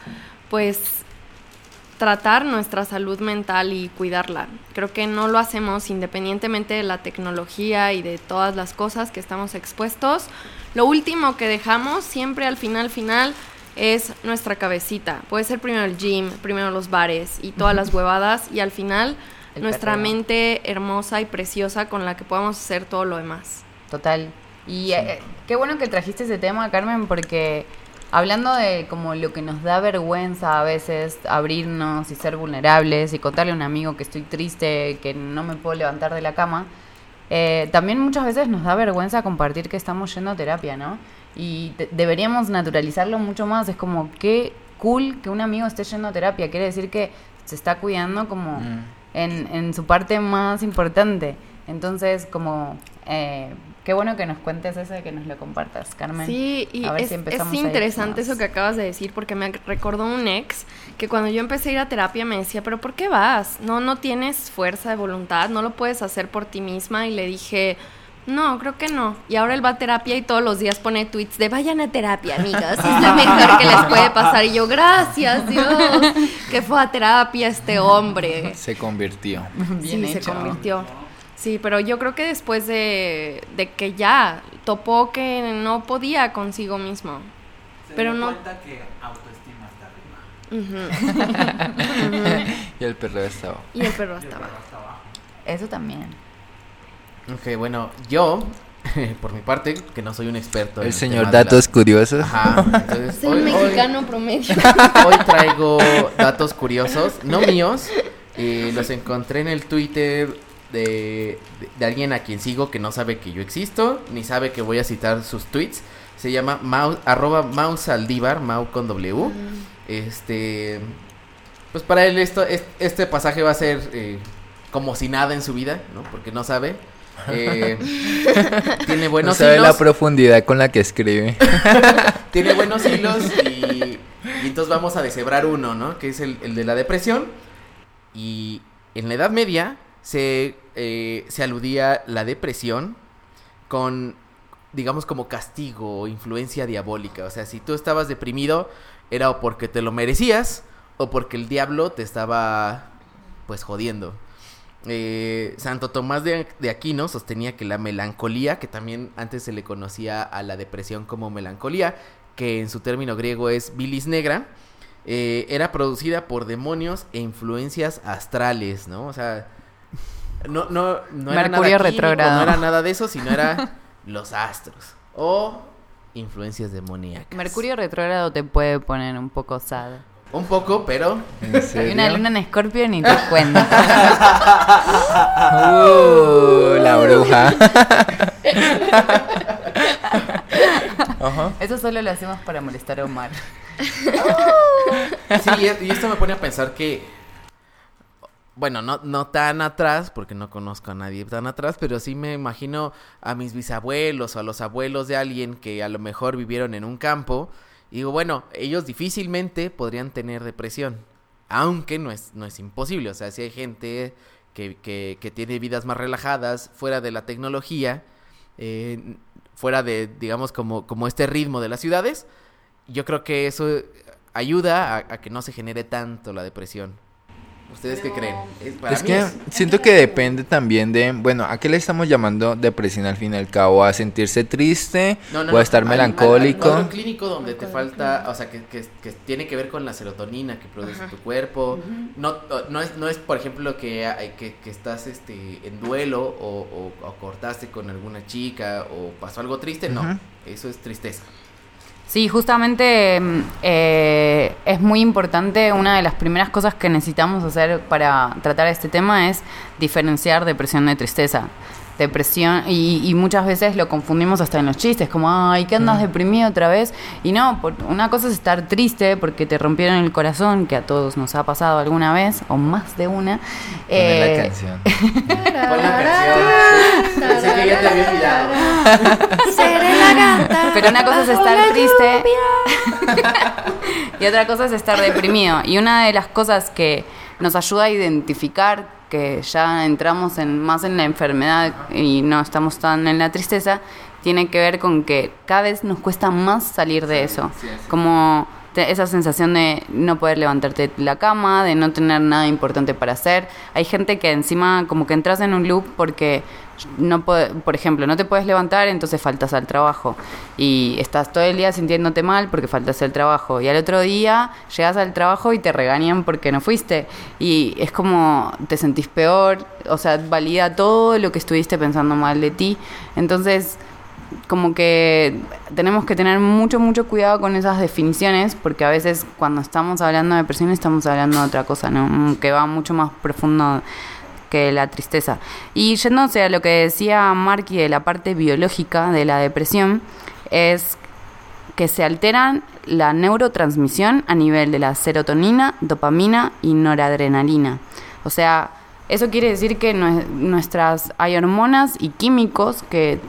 pues tratar nuestra salud mental y cuidarla. Creo que no lo hacemos independientemente de la tecnología y de todas las cosas que estamos expuestos. Lo último que dejamos siempre al final final es nuestra cabecita. Puede ser primero el gym, primero los bares y todas las huevadas y al final El nuestra perreo. mente hermosa y preciosa con la que podamos hacer todo lo demás. Total. Y eh, qué bueno que trajiste ese tema, Carmen, porque hablando de como lo que nos da vergüenza a veces abrirnos y ser vulnerables y contarle a un amigo que estoy triste, que no me puedo levantar de la cama, eh, también muchas veces nos da vergüenza compartir que estamos yendo a terapia, ¿no? Y deberíamos naturalizarlo mucho más. Es como qué cool que un amigo esté yendo a terapia. Quiere decir que se está cuidando como Mm. en, en su parte más importante. Entonces, como, eh, qué bueno que nos cuentes eso y que nos lo compartas, Carmen. Sí, y A ver es, si empezamos es interesante eso que acabas de decir porque me recordó un ex que cuando yo empecé a ir a terapia me decía, pero ¿por qué vas? No, no tienes fuerza de voluntad, no lo puedes hacer por ti misma y le dije, no, creo que no. Y ahora él va a terapia y todos los días pone tweets de vayan a terapia, amigas, es lo mejor que les puede pasar. Y yo, gracias Dios, que fue a terapia este hombre. Se convirtió. Bien sí, se hecho. convirtió. Sí, pero yo creo que después de, de que ya topó que no podía consigo mismo. pero no. que autoestima está arriba. Y el perro estaba. Y el perro estaba. Eso también. Ok, bueno, yo, por mi parte, que no soy un experto. El señor Datos la- Curiosos. Ajá, entonces. Hoy- hoy- mexicano promedio. Hoy traigo datos curiosos, no míos. eh, los encontré en el Twitter de, de- de alguien a quien sigo que no sabe que yo existo, ni sabe que voy a citar sus tweets. Se llama Mau, arroba Mau con W. Este. Pues para él esto, es- este pasaje va a ser eh, como si nada en su vida, ¿no? Porque no sabe. Eh, tiene No buenos sabe la hilos. profundidad con la que escribe. tiene buenos hilos y, y entonces vamos a deshebrar uno, ¿no? Que es el, el de la depresión. Y en la Edad Media se, eh, se aludía la depresión con, digamos, como castigo o influencia diabólica. O sea, si tú estabas deprimido, era o porque te lo merecías o porque el diablo te estaba, pues, jodiendo. eh, Santo Tomás de, de Aquino sostenía que la melancolía, que también antes se le conocía a la depresión como melancolía, que en su término griego es bilis negra, eh, era producida por demonios e influencias astrales, ¿no? O sea, no, no, no era Mercurio nada químico, retrógrado. no era nada de eso, sino era los astros o influencias demoníacas. Mercurio retrógrado te puede poner un poco sad. Un poco, pero ¿En Y serio? una luna en escorpio ni te cuento. Uh, la bruja. Eso solo lo hacemos para molestar a Omar. Sí, y esto me pone a pensar que, bueno, no, no tan atrás, porque no conozco a nadie tan atrás, pero sí me imagino a mis bisabuelos o a los abuelos de alguien que a lo mejor vivieron en un campo. Y digo, bueno, ellos difícilmente podrían tener depresión, aunque no es, no es imposible. O sea, si hay gente que, que, que tiene vidas más relajadas, fuera de la tecnología, eh, fuera de, digamos, como, como este ritmo de las ciudades, yo creo que eso ayuda a, a que no se genere tanto la depresión. ¿Ustedes qué creen? Es, para Es mí que es- siento que depende también de, bueno, ¿a qué le estamos llamando depresión al fin y al cabo? ¿A sentirse triste? No, no, ¿O a no, estar hay- melancólico? Hay, hay cuadro clínico donde te falta, o sea, que, que, que tiene que ver con la serotonina que produce tu cuerpo. no, no, es, no es, por ejemplo, que, hay- que, que estás este, en duelo o, o- o cortaste con alguna chica o pasó algo triste, no. Ujú. Eso es tristeza. Sí, justamente mm, eh, es muy importante, una de las primeras cosas que necesitamos hacer para tratar este tema es diferenciar depresión de tristeza. Depresión, y, y muchas veces lo confundimos hasta en los chistes, como, ay, ¿qué andas deprimido otra vez? Y no, por- una cosa es estar triste porque te rompieron el corazón, que a todos nos ha pasado alguna vez, o más de una. Eh, la canción. Pon la canción. Pensé que ya te había olvidado. Seré la gata. Pero una cosa es estar triste y otra cosa es estar deprimido. Y una de las cosas que nos ayuda a identificar que ya entramos en, más en la enfermedad y no estamos tan en la tristeza, tiene que ver con que cada vez nos cuesta más salir de eso. Como te- esa sensación de no poder levantarte de la cama, de no tener nada importante para hacer. Hay gente que encima como que entras en un loop porque no por ejemplo, no te puedes levantar, entonces faltas al trabajo y estás todo el día sintiéndote mal porque faltas al trabajo y al otro día llegas al trabajo y te regañan porque no fuiste y es como te sentís peor, o sea, valida todo lo que estuviste pensando mal de ti. Entonces, como que tenemos que tener mucho, mucho cuidado con esas definiciones, porque a veces cuando estamos hablando de depresión estamos hablando de otra cosa, ¿no? Mm, Que va mucho más profundo que la tristeza. Y yéndose a lo que decía Marky de la parte biológica de la depresión, es que se alteran la neurotransmisión a nivel de la serotonina, dopamina y noradrenalina. O sea, eso quiere decir que nue- nuestras hay hormonas y químicos que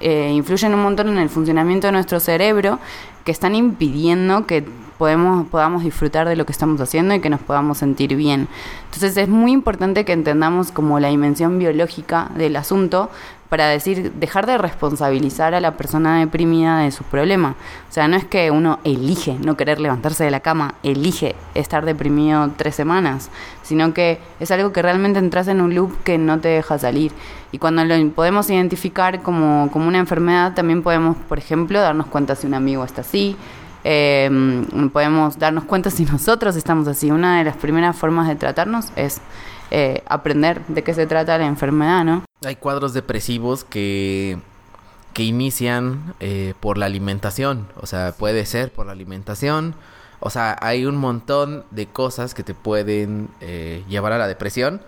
eh, influyen un montón en el funcionamiento de nuestro cerebro que están impidiendo que podemos, podamos disfrutar de lo que estamos haciendo y que nos podamos sentir bien. Entonces es muy importante que entendamos como la dimensión biológica del asunto para decir, dejar de responsabilizar a la persona deprimida de su problema. O sea, no es que uno elige no querer levantarse de la cama, elige estar deprimido tres semanas, sino que es algo que realmente entras en un loop que no te deja salir. Y cuando lo podemos identificar como, como una enfermedad, también podemos, por ejemplo, darnos cuenta si un amigo está así, eh, podemos darnos cuenta si nosotros estamos así. Una de las primeras formas de tratarnos es eh, aprender de qué se trata la enfermedad, ¿no? Hay cuadros depresivos que, que inician eh, por la alimentación. O sea, puede ser por la alimentación. O sea, hay un montón de cosas que te pueden eh, llevar a la depresión.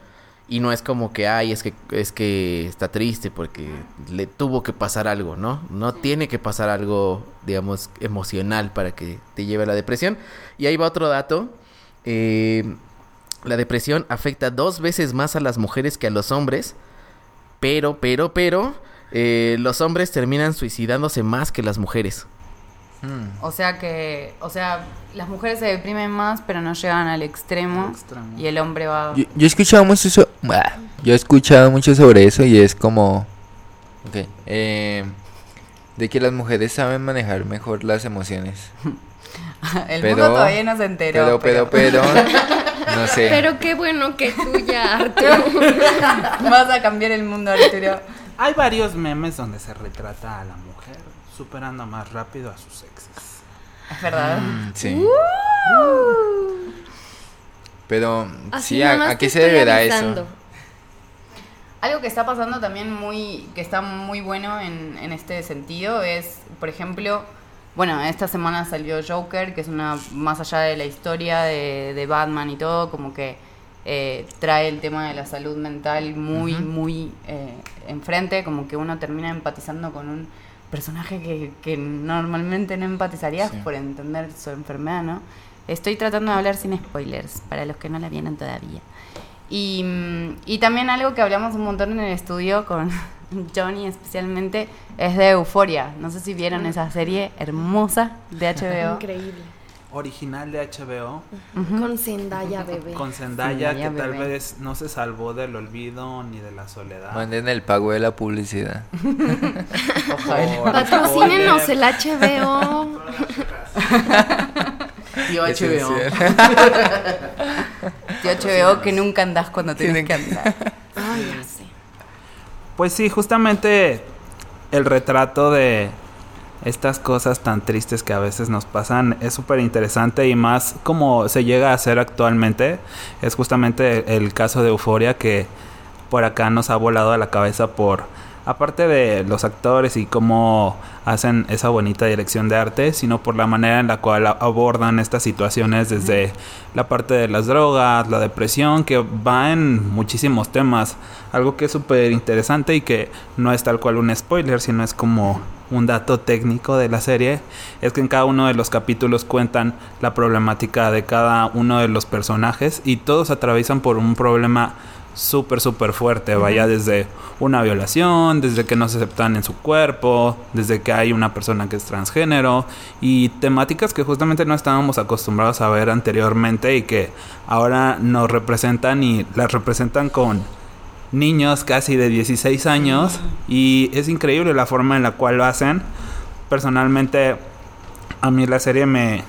Y no es como que, ay, es que, es que está triste porque le tuvo que pasar algo, ¿no? No tiene que pasar algo, digamos, emocional para que te lleve a la depresión. Y ahí va otro dato. Eh, la depresión afecta dos veces más a las mujeres que a los hombres. Pero, pero, pero, eh, los hombres terminan suicidándose más que las mujeres. Mm. O sea que, o sea, las mujeres se deprimen más, pero no llegan al extremo, y el hombre va... Yo, yo he escuchado mucho eso. bah, Yo he escuchado mucho sobre eso y es como. Eh, de que las mujeres saben manejar mejor las emociones. El Pero- mundo todavía no se enteró. Pero, pero, pero, no sé. Pero qué bueno que tú ya, Arturo. Vas a cambiar el mundo, Arturo. Hay varios memes donde se retrata a la mujer superando más rápido a sus exes. Es verdad. Mm, Sí. Pero, Así sí, ¿a, qué se deberá avisando. eso? Algo que está pasando también muy, que está muy bueno en, en este sentido es, por ejemplo, bueno, esta semana salió Joker, que es una, más allá de la historia de, de Batman y todo, como que eh, trae el tema de la salud mental muy, muy eh, enfrente, como que uno termina empatizando con un personaje que, que normalmente no empatizarías Sí. por entender su enfermedad, ¿no? Estoy tratando de hablar sin spoilers, para los que no la vieron todavía. Y, mm, y también algo que hablamos un montón en el estudio con Johnny especialmente es de Euforia. No sé si vieron esa serie hermosa de HBO. Increíble. Original de HBO Con Zendaya, bebé. con Zendaya, Zendaya, que tal vez no se salvó del olvido ni de la soledad. Manden el pago de la publicidad. Por Patrocínenos el HBO. Tío HBO. Tío HBO que nunca andás cuando tienes Tienen que andar. Ay, ya sé. Pues sí, justamente el retrato de estas cosas tan tristes que a veces nos pasan es súper interesante y más como se llega a hacer actualmente. Es justamente el caso de Euforia que por acá nos ha volado a la cabeza por, aparte de los actores y cómo hacen esa bonita dirección de arte, sino por la manera en la cual abordan estas situaciones desde la parte de las drogas, la depresión, que va en muchísimos temas. Algo que es súper interesante y que no es tal cual un spoiler, sino es como un dato técnico de la serie, es que en cada uno de los capítulos cuentan la problemática de cada uno de los personajes y todos atraviesan por un problema súper, súper fuerte. Vaya desde una violación, desde que no se aceptan en su cuerpo, desde que hay una persona que es transgénero y temáticas que justamente no estábamos acostumbrados a ver anteriormente y que ahora nos representan y las representan con niños casi de 16 años y es increíble la forma en la cual lo hacen. Personalmente a mí la serie me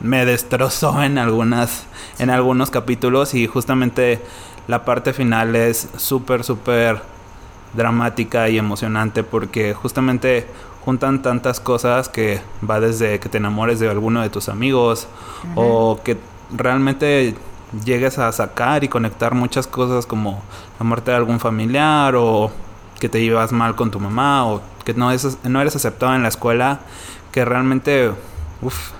me destrozó en algunas en algunos capítulos y justamente la parte final es súper súper dramática y emocionante porque justamente juntan tantas cosas que va desde que te enamores de alguno de tus amigos o que realmente llegues a sacar y conectar muchas cosas como la muerte de algún familiar o que te llevas mal con tu mamá o que no, es, no eres aceptado en la escuela que realmente uf,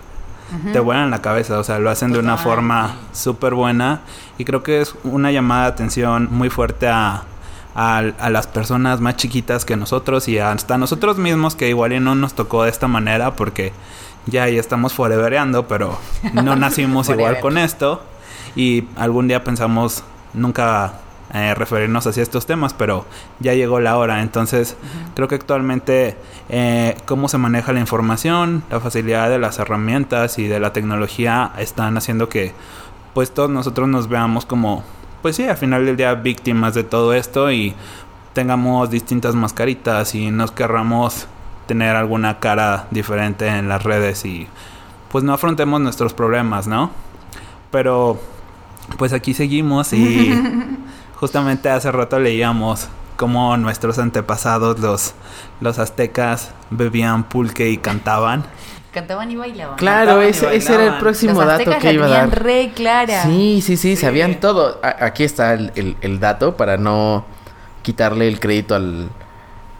te vuelan la cabeza, o sea, lo hacen de una forma súper buena y creo que es una llamada de atención muy fuerte a, a, a las personas más chiquitas que nosotros y hasta nosotros mismos que igual y no nos tocó de esta manera porque ya ya estamos forevereando, pero no nacimos igual con esto y algún día pensamos nunca eh, referirnos hacia estos temas, pero ya llegó la hora. Entonces, creo que actualmente eh, cómo se maneja la información, la facilidad de las herramientas y de la tecnología están haciendo que pues todos nosotros nos veamos como, pues sí, al final del día víctimas de todo esto y tengamos distintas mascaritas y nos querramos tener alguna cara diferente en las redes y pues no afrontemos nuestros problemas, ¿no? Pero pues aquí seguimos y justamente hace rato leíamos cómo nuestros antepasados, los, los aztecas, bebían pulque y cantaban. Cantaban y bailaban. Claro, Cantaban y ese, ese era el bailaban. próximo Los dato aztecas que la iba a tenían dar. re clara. Sí, sí, sí, Sí. sabían todo. A- aquí está el, el- el dato para no quitarle el crédito al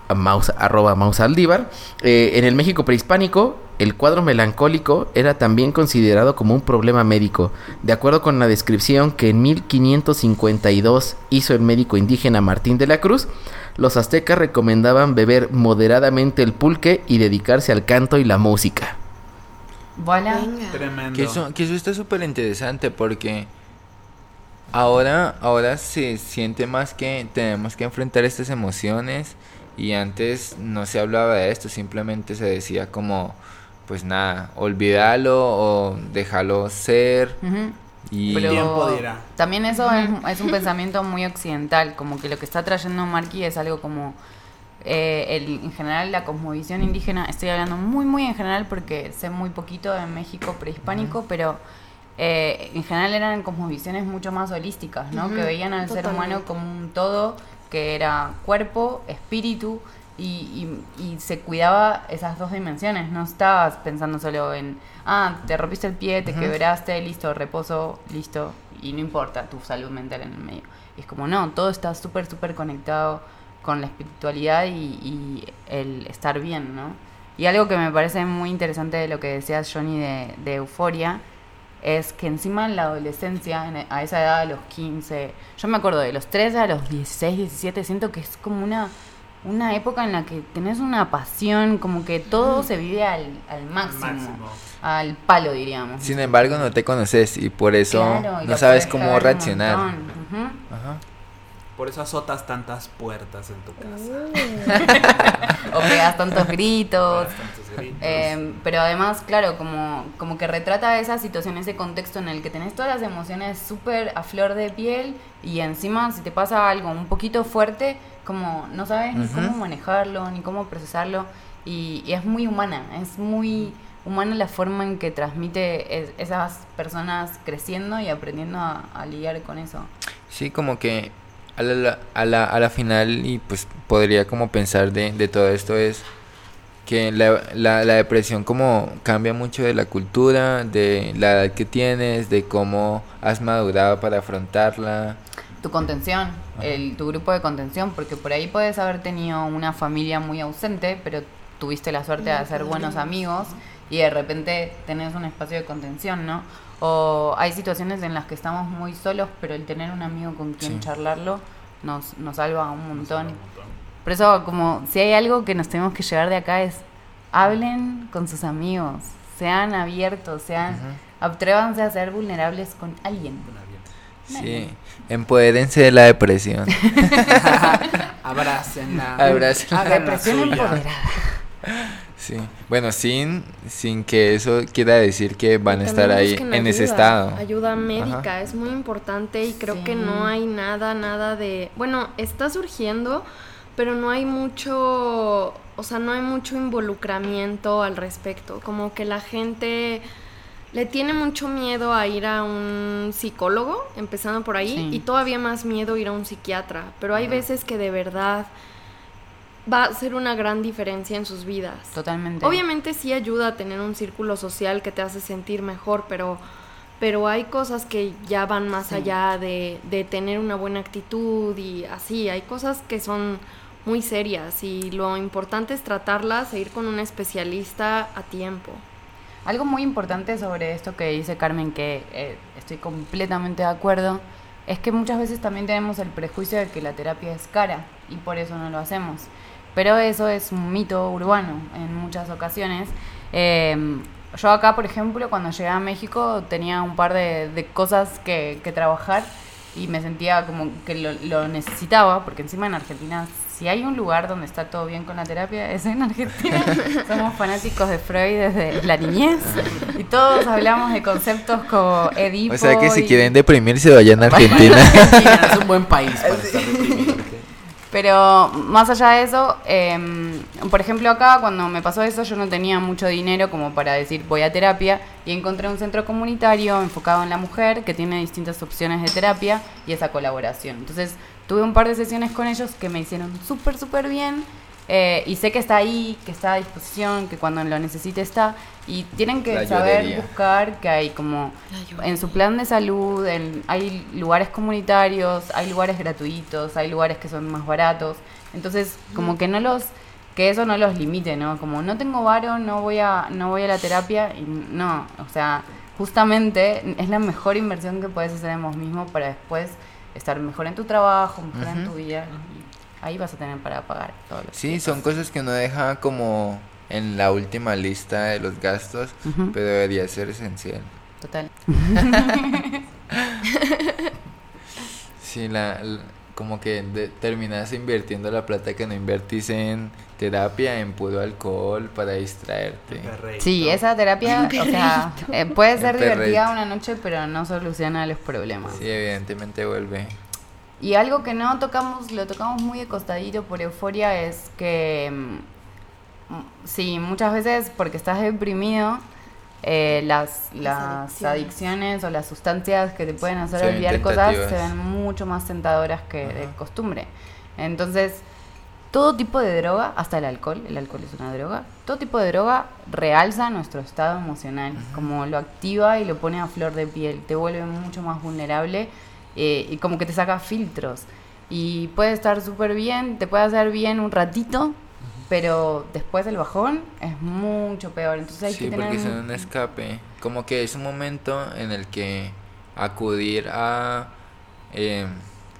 a arroba Mausaldívar. Eh, en el México prehispánico, el cuadro melancólico era también considerado como un problema médico, de acuerdo con la descripción que en 1552 hizo el médico indígena Martín de la Cruz. Los aztecas recomendaban beber moderadamente el pulque y dedicarse al canto y la música. Voilà. Tremendo. Que eso, que eso está súper interesante porque ahora, ahora se siente más que tenemos que enfrentar estas emociones y antes no se hablaba de esto, simplemente se decía como, pues nada, olvídalo o déjalo ser Ujú. y Pero tiempo dirá. también eso es, es un pensamiento muy occidental, como que lo que está trayendo Marky es algo como eh, el- en general la cosmovisión indígena, estoy hablando muy, muy en general porque sé muy poquito de México prehispánico, pero eh, en general eran cosmovisiones mucho más holísticas, ¿no? Que veían al ser humano como un todo, que era cuerpo, espíritu, y, y- y se cuidaba esas dos dimensiones. No estabas pensando solo en, ah, te rompiste el pie, te quebraste, listo, reposo, listo, y no importa tu salud mental en el medio. Y es como, no, todo está súper, súper conectado con la espiritualidad y, y el estar bien, ¿no? Y algo que me parece muy interesante de lo que decías, Johnny, de, de Euforia, es que encima en la adolescencia, en- a esa edad, a los 15, yo me acuerdo de los 13 a los 16, 17, siento que es como una, una época en la que tenés una pasión, como que todo se vive al, al máximo, máximo. al palo, diríamos. Sin embargo, no te conoces y por eso Claro, y no sabes cómo reaccionar. Ajá. Por eso azotas tantas puertas en tu casa. O pegas tantos gritos. Tantos gritos. Eh, pero además, claro, como, como que retrata esa situación, ese contexto en el que tenés todas las emociones súper a flor de piel y encima si te pasa algo un poquito fuerte, como no sabes ni cómo manejarlo, ni cómo procesarlo y, y es muy humana, es muy humana la forma en que transmite es- esas personas creciendo y aprendiendo a, a lidiar con eso. Sí, como que a la, a la, a la final, y pues podría como pensar de, de todo esto es que la, la, la depresión como cambia mucho de la cultura, de la edad que tienes, de cómo has madurado para afrontarla. tu contención, el, tu grupo de contención, porque por ahí puedes haber tenido una familia muy ausente, pero tuviste la suerte de hacer buenos amigos y de repente tenés un espacio de contención, ¿no? O hay situaciones en las que estamos muy solos, pero el tener un amigo con quien Sí. charlarlo nos, nos salva un montón. Por eso, como si hay algo que nos tenemos que llevar de acá es hablen con sus amigos, sean abiertos, sean, atrévanse a ser vulnerables con alguien. Sí, empodérense de la depresión. Abrácenla. Abrácenla. La Depresión empoderada. Sí, bueno, sin, sin que eso quiera decir que van a estar ahí en ese estado. Ayuda médica Ajá. es muy importante y creo que no hay nada, nada de... Bueno, está surgiendo, pero no hay mucho, o sea, no hay mucho involucramiento al respecto. Como que la gente le tiene mucho miedo a ir a un psicólogo, empezando por ahí, Sí. y todavía más miedo ir a un psiquiatra. Pero hay veces que de verdad va a ser una gran diferencia en sus vidas. Totalmente. Obviamente sí ayuda a tener un círculo social que te hace sentir mejor, pero, pero hay cosas que ya van más Sí. allá de, de tener una buena actitud y así, hay cosas que son muy serias y lo importante es tratarlas e ir con un especialista a tiempo. Algo muy importante sobre esto que dice Carmen, que eh, estoy completamente de acuerdo, es que muchas veces también tenemos el prejuicio de que la terapia es cara y por eso no lo hacemos. Pero eso es un mito urbano en muchas ocasiones. Eh, yo acá, por ejemplo, cuando llegué a México tenía un par de, de cosas que, que trabajar y me sentía como que lo, lo necesitaba, porque encima en Argentina, si hay un lugar donde está todo bien con la terapia, es en Argentina. Somos fanáticos de Freud desde la niñez y todos hablamos de conceptos como Edipo. O sea que si y- quieren deprimirse, vayan a Argentina. Argentina es un buen país para estar deprimido. Pero más allá de eso, em, por ejemplo acá cuando me pasó eso yo no tenía mucho dinero como para decir voy a terapia y encontré un centro comunitario enfocado en la mujer que tiene distintas opciones de terapia y esa colaboración. Entonces tuve un par de sesiones con ellos que me hicieron súper, súper bien eh, y sé que está ahí, que está a disposición, que cuando lo necesite está y tienen que La saber llorería. buscar que hay como en su plan de salud, en- hay lugares comunitarios, hay lugares gratuitos, hay lugares que son más baratos. Entonces, como que no los que eso no los limite, ¿no? Como no tengo varo, no voy a no voy a la terapia y no, o sea, justamente es la mejor inversión que puedes hacer en vos mismo para después estar mejor en tu trabajo, mejor en tu vida y ahí vas a tener para pagar todo lo que Sí, son cosas que uno deja como en la última lista de los gastos, pero debería ser esencial. Total. Sí, la, la- como que de- terminas invirtiendo la plata que no invertís en terapia, en puro alcohol para distraerte. Sí, esa terapia, o sea, eh, puede ser divertida una noche, pero no soluciona los problemas. Sí, evidentemente vuelve Y algo que no tocamos, lo tocamos muy de costadito por euforia, es que mm, sí, muchas veces porque estás deprimido, eh, las, las adicciones. o las sustancias que te pueden hacer Se olvidar cosas se ven mucho más tentadoras que de costumbre. Entonces, todo tipo de droga, hasta el alcohol, el alcohol es una droga, todo tipo de droga realza nuestro estado emocional, como lo activa y lo pone a flor de piel, te vuelve mucho más vulnerable eh, y como que te saca filtros. Y puede estar súper bien, te puede hacer bien un ratito, pero después del bajón es mucho peor. Entonces hay Sí, que tener... porque mu- un escape. Como que es un momento en el que acudir a eh,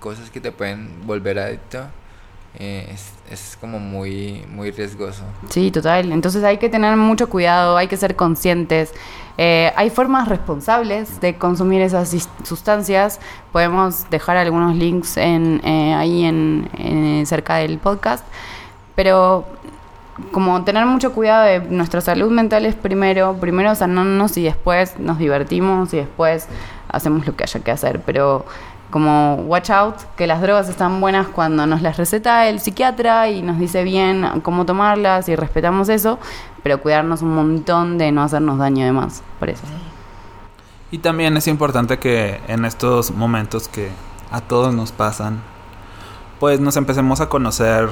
cosas que te pueden volver adicto eh, es, es como muy, muy riesgoso. Sí, total. Entonces hay que tener mucho cuidado, hay que ser conscientes. Eh, hay formas responsables de consumir esas sustancias. Podemos dejar algunos links en, eh, ahí en, en- cerca del podcast. Pero como tener mucho cuidado de nuestra salud mental es primero, primero sanarnos y después nos divertimos y después hacemos lo que haya que hacer. Pero como watch out, que las drogas están buenas cuando nos las receta el psiquiatra y nos dice bien cómo tomarlas y respetamos eso, pero cuidarnos un montón de no hacernos daño de más, por eso. Y también es importante que en estos momentos que a todos nos pasan, pues nos empecemos a conocer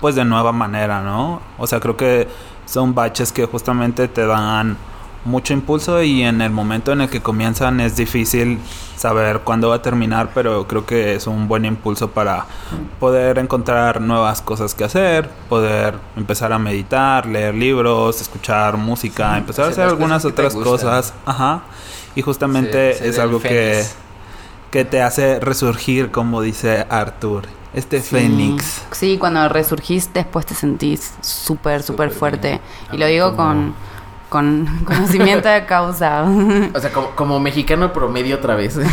pues de nueva manera, ¿no? O sea, creo que son baches que justamente te dan mucho impulso y en el momento en el que comienzan es difícil saber cuándo va a terminar, pero creo que es un buen impulso para poder encontrar nuevas cosas que hacer, poder empezar a meditar, leer libros, escuchar música, empezar a hacer algunas otras cosas, ajá. Y justamente es algo que fénix. que te hace resurgir, como dice Arthur. Este fénix. Sí, cuando resurgís después te sentís súper, súper fuerte. Y lo digo con, con conocimiento de causa. O sea, como, como mexicano promedio otra vez.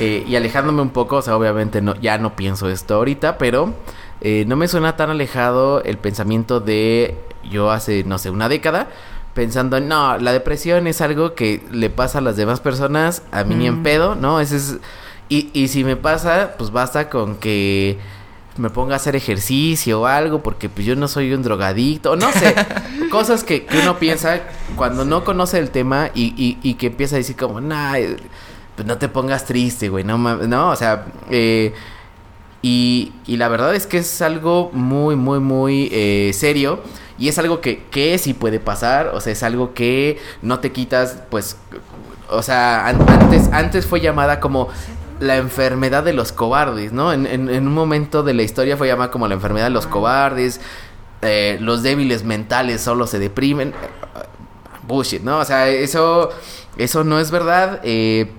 Eh, y alejándome un poco, o sea, obviamente no, ya no pienso esto ahorita, pero eh, no me suena tan alejado el pensamiento de yo hace, no sé, una década, pensando, no, la depresión es algo que le pasa a las demás personas, a mí ni en Mm. pedo, ¿no? Ese es... Y, y si me pasa, pues basta con que me ponga a hacer ejercicio o algo, porque pues yo no soy un drogadicto, no sé, cosas que, que uno piensa cuando no conoce el tema y, y, y que empieza a decir como, nah, eh, pues no te pongas triste, güey, no mames, no, o sea, eh, y, y la verdad es que es algo muy, muy, muy eh, serio. Y es algo que, que sí puede pasar. O sea, es algo que no te quitas, pues. O sea, an- antes, antes fue llamada como la enfermedad de los cobardes, ¿no? En, en- en un momento de la historia fue llamada como la enfermedad de los cobardes. eh, los débiles mentales solo se deprimen. Bullshit, ¿no? O sea, eso, eso no es verdad. Eh,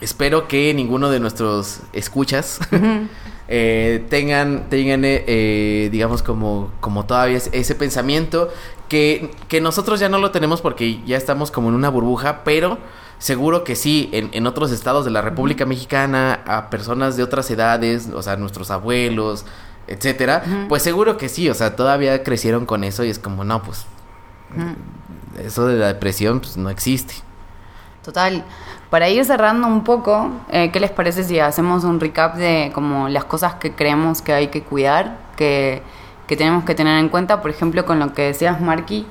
espero que ninguno de nuestros escuchas eh, tengan, tengan digamos, como, como todavía es- ese pensamiento que, que nosotros ya no lo tenemos porque ya estamos como en una burbuja, pero seguro que sí, en, en otros estados de la República Mexicana, a personas de otras edades, o sea, nuestros abuelos, etcétera, pues seguro que sí, o sea, todavía crecieron con eso y es como, no, pues, eso de la depresión, pues no existe. Total. Para ir cerrando un poco, eh, ¿qué les parece si hacemos un recap de como las cosas que creemos que hay que cuidar, que, que tenemos que tener en cuenta? Por ejemplo, con lo que decías, Marky,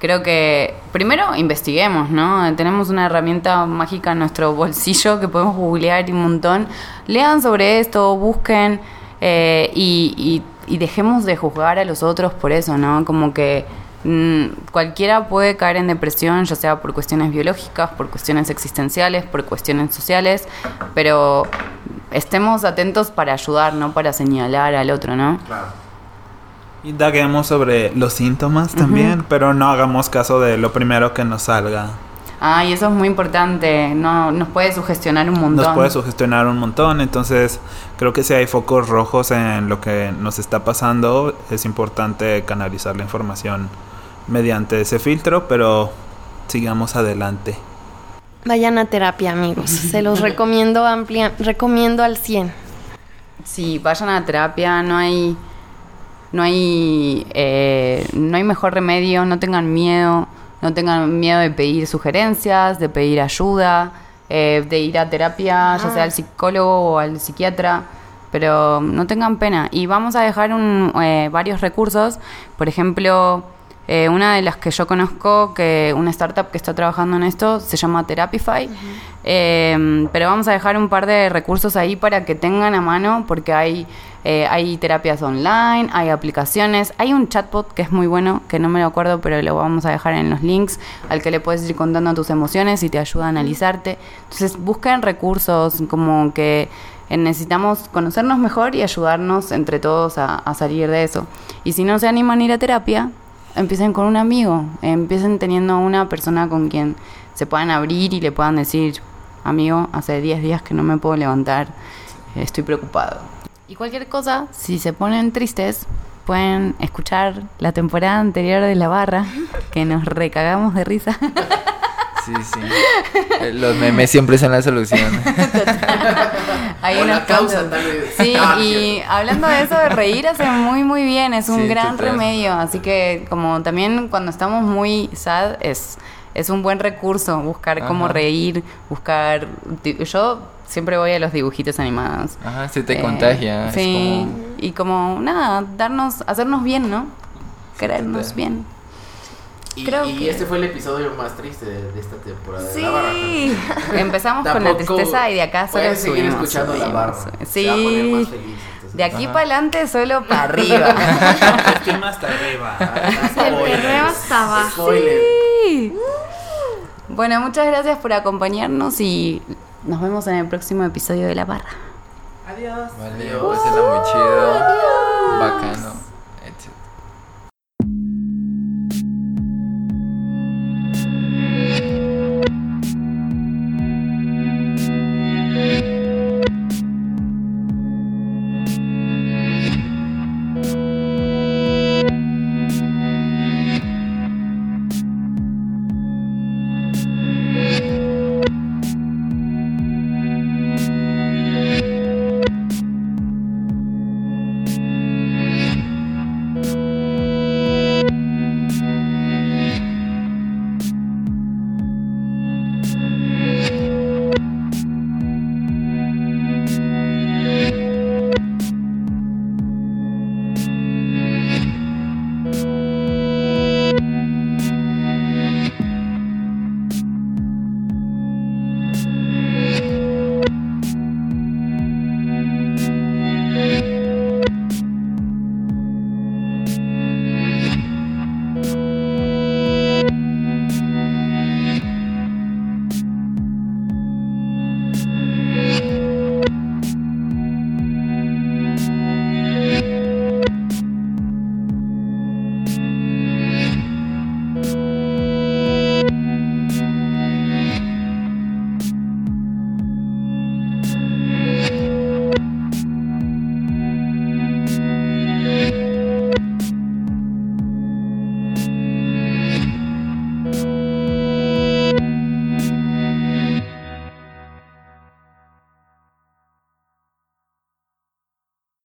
creo que primero investiguemos, ¿no? Tenemos una herramienta mágica en nuestro bolsillo que podemos googlear y un montón. Lean sobre esto, busquen eh, y, y- y dejemos de juzgar a los otros por eso, ¿no? Como que mm, cualquiera puede caer en depresión, ya sea por cuestiones biológicas, por cuestiones existenciales, por cuestiones sociales, pero estemos atentos para ayudar, no para señalar al otro, ¿no? Indaguemos sobre los síntomas también, pero no hagamos caso de lo primero que nos salga. Ah, y eso es muy importante, no, nos puede sugestionar un montón. Nos puede sugestionar un montón, entonces creo que si hay focos rojos en lo que nos está pasando, es importante canalizar la información mediante ese filtro, pero sigamos adelante. Vayan a terapia, amigos. Se los recomiendo amplia, recomiendo al 100. Sí, vayan a terapia, no hay, no hay, eh, no hay mejor remedio, no tengan miedo, no tengan miedo de pedir sugerencias, de pedir ayuda, eh, de ir a terapia, ya sea al psicólogo o al psiquiatra. pero no tengan pena. Y vamos a dejar un, eh, varios recursos, por ejemplo, eh, una de las que yo conozco, que una startup que está trabajando en esto, se llama Therapify. Eh, pero vamos a dejar un par de recursos ahí para que tengan a mano, porque hay, eh, hay terapias online, hay aplicaciones, hay un chatbot que es muy bueno, que no me lo acuerdo, pero lo vamos a dejar en los links, al que le puedes ir contando tus emociones y te ayuda a analizarte. Entonces busquen recursos como que eh, necesitamos conocernos mejor y ayudarnos entre todos a, a salir de eso. Y si no se animan a ir a terapia, empiecen con un amigo, empiecen teniendo una persona con quien se puedan abrir y le puedan decir, amigo, hace 10 días que no me puedo levantar, estoy preocupado. Y cualquier cosa, si se ponen tristes, pueden escuchar la temporada anterior de La Barra, que nos recagamos de risa. Sí, sí. Eh, Los memes siempre son la solución. Hay O la causa, tal vez. Sí, Ah, y hablando de eso, de reír hace muy, muy bien. Es un Sí, gran total. remedio. Así que, como también cuando estamos muy sad, es, es un buen recurso buscar cómo reír, buscar. Yo siempre voy a los dibujitos animados. Ajá, se te Eh, contagia. es Sí, como- y como, nada, darnos, hacernos bien, ¿no? Querernos bien. Y, Creo y que- este fue el episodio más triste de, de esta temporada de La Barra. Sí, empezamos con la tristeza y de acá solo pueden seguir subimos, escuchando La subimos, Barra. subimos. Se va a poner más Sí, feliz, entonces. de aquí para adelante solo para arriba. Estima hasta arriba. El perreo hasta abajo. Sí. Bueno, muchas gracias por acompañarnos y nos vemos en el próximo episodio de La Barra. Adiós. Vale, Adiós. pásenla muy chido. Bacano.